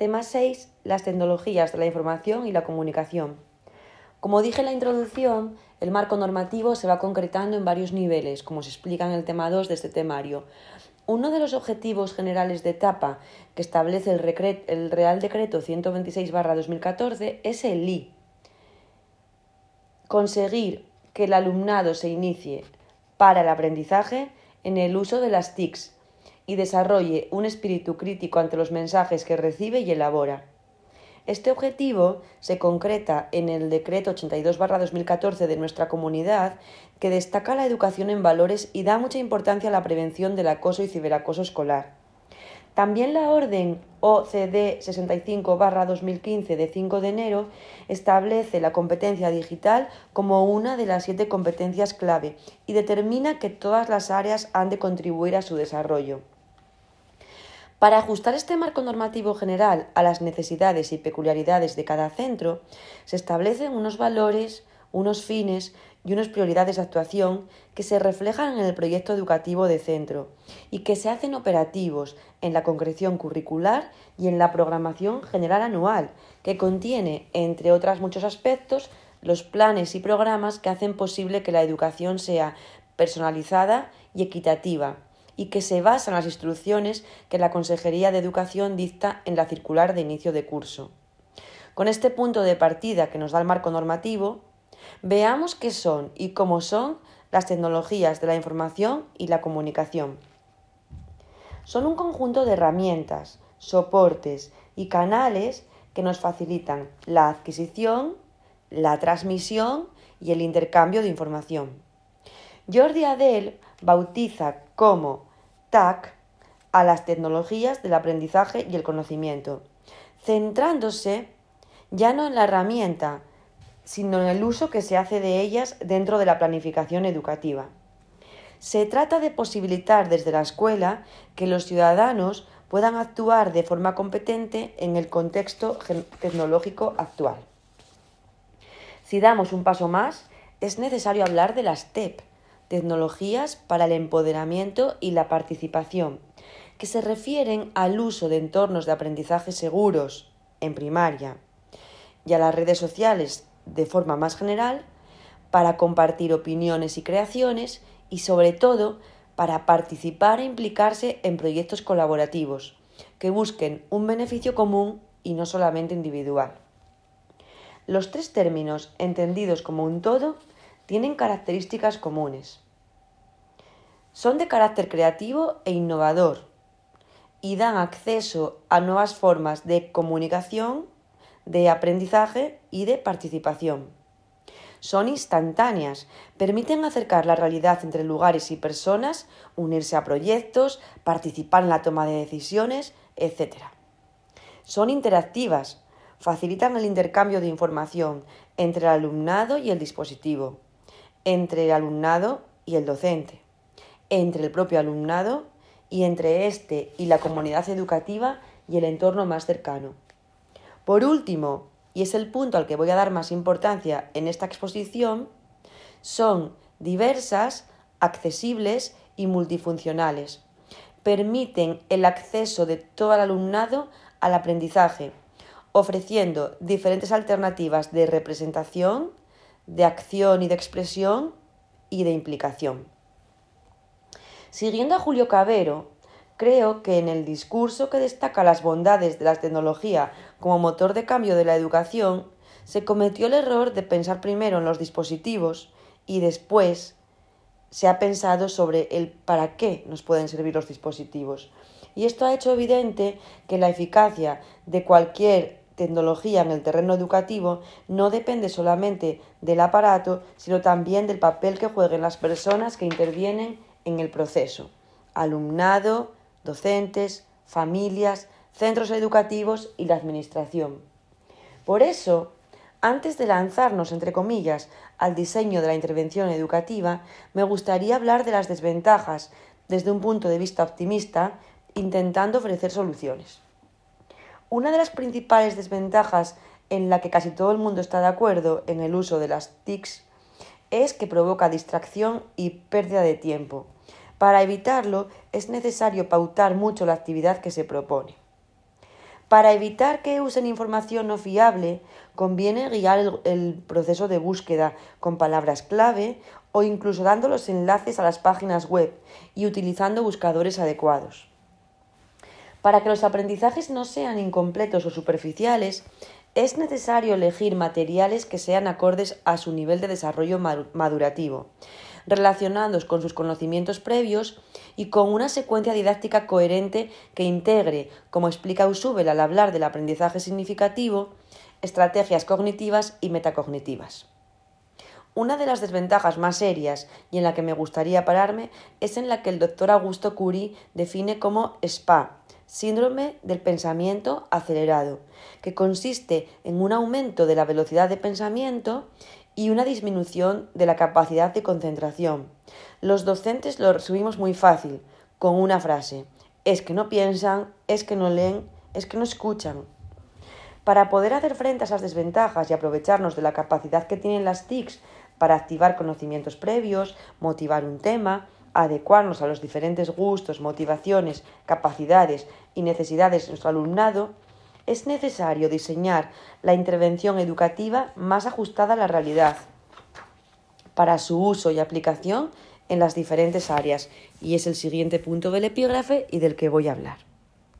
Tema 6. Las tecnologías de la información y la comunicación. Como dije en la introducción, el marco normativo se va concretando en varios niveles, como se explica en el tema 2 de este temario. Uno de los objetivos generales de etapa que establece el, el Real Decreto 126-2014 es el I. Conseguir que el alumnado se inicie para el aprendizaje en el uso de las TICs y desarrolle un espíritu crítico ante los mensajes que recibe y elabora. Este objetivo se concreta en el Decreto 82-2014 de nuestra comunidad, que destaca la educación en valores y da mucha importancia a la prevención del acoso y ciberacoso escolar. También la Orden OCD 65-2015 de 5 de enero establece la competencia digital como una de las siete competencias clave y determina que todas las áreas han de contribuir a su desarrollo. Para ajustar este marco normativo general a las necesidades y peculiaridades de cada centro, se establecen unos valores, unos fines y unas prioridades de actuación que se reflejan en el proyecto educativo de centro y que se hacen operativos en la concreción curricular y en la programación general anual, que contiene, entre otros muchos aspectos, los planes y programas que hacen posible que la educación sea personalizada y equitativa y que se basa en las instrucciones que la Consejería de Educación dicta en la circular de inicio de curso. Con este punto de partida que nos da el marco normativo, veamos qué son y cómo son las tecnologías de la información y la comunicación. Son un conjunto de herramientas, soportes y canales que nos facilitan la adquisición, la transmisión y el intercambio de información. Jordi Adel bautiza como TAC a las tecnologías del aprendizaje y el conocimiento, centrándose ya no en la herramienta, sino en el uso que se hace de ellas dentro de la planificación educativa. Se trata de posibilitar desde la escuela que los ciudadanos puedan actuar de forma competente en el contexto tecnológico actual. Si damos un paso más, es necesario hablar de las TEP, tecnologías para el empoderamiento y la participación, que se refieren al uso de entornos de aprendizaje seguros en primaria y a las redes sociales de forma más general para compartir opiniones y creaciones y sobre todo para participar e implicarse en proyectos colaborativos que busquen un beneficio común y no solamente individual. Los tres términos, entendidos como un todo, tienen características comunes. Son de carácter creativo e innovador y dan acceso a nuevas formas de comunicación, de aprendizaje y de participación. Son instantáneas, permiten acercar la realidad entre lugares y personas, unirse a proyectos, participar en la toma de decisiones, etc. Son interactivas, facilitan el intercambio de información entre el alumnado y el dispositivo entre el alumnado y el docente, entre el propio alumnado y entre éste y la comunidad educativa y el entorno más cercano. Por último, y es el punto al que voy a dar más importancia en esta exposición, son diversas, accesibles y multifuncionales. Permiten el acceso de todo el alumnado al aprendizaje, ofreciendo diferentes alternativas de representación, de acción y de expresión y de implicación. Siguiendo a Julio Cabero, creo que en el discurso que destaca las bondades de la tecnología como motor de cambio de la educación, se cometió el error de pensar primero en los dispositivos y después se ha pensado sobre el para qué nos pueden servir los dispositivos. Y esto ha hecho evidente que la eficacia de cualquier tecnología en el terreno educativo no depende solamente del aparato, sino también del papel que jueguen las personas que intervienen en el proceso. Alumnado, docentes, familias, centros educativos y la administración. Por eso, antes de lanzarnos, entre comillas, al diseño de la intervención educativa, me gustaría hablar de las desventajas desde un punto de vista optimista, intentando ofrecer soluciones. Una de las principales desventajas en la que casi todo el mundo está de acuerdo en el uso de las TICs es que provoca distracción y pérdida de tiempo. Para evitarlo es necesario pautar mucho la actividad que se propone. Para evitar que usen información no fiable, conviene guiar el, proceso de búsqueda con palabras clave o incluso dando los enlaces a las páginas web y utilizando buscadores adecuados. Para que los aprendizajes no sean incompletos o superficiales, es necesario elegir materiales que sean acordes a su nivel de desarrollo madurativo relacionados con sus conocimientos previos y con una secuencia didáctica coherente que integre, como explica Usubel al hablar del aprendizaje significativo, estrategias cognitivas y metacognitivas. Una de las desventajas más serias y en la que me gustaría pararme es en la que el doctor Augusto Curie define como SPA, síndrome del pensamiento acelerado, que consiste en un aumento de la velocidad de pensamiento y una disminución de la capacidad de concentración. Los docentes lo resumimos muy fácil, con una frase. Es que no piensan, es que no leen, es que no escuchan. Para poder hacer frente a esas desventajas y aprovecharnos de la capacidad que tienen las TICs para activar conocimientos previos, motivar un tema, adecuarnos a los diferentes gustos, motivaciones, capacidades y necesidades de nuestro alumnado, es necesario diseñar la intervención educativa más ajustada a la realidad para su uso y aplicación en las diferentes áreas. Y es el siguiente punto del epígrafe y del que voy a hablar.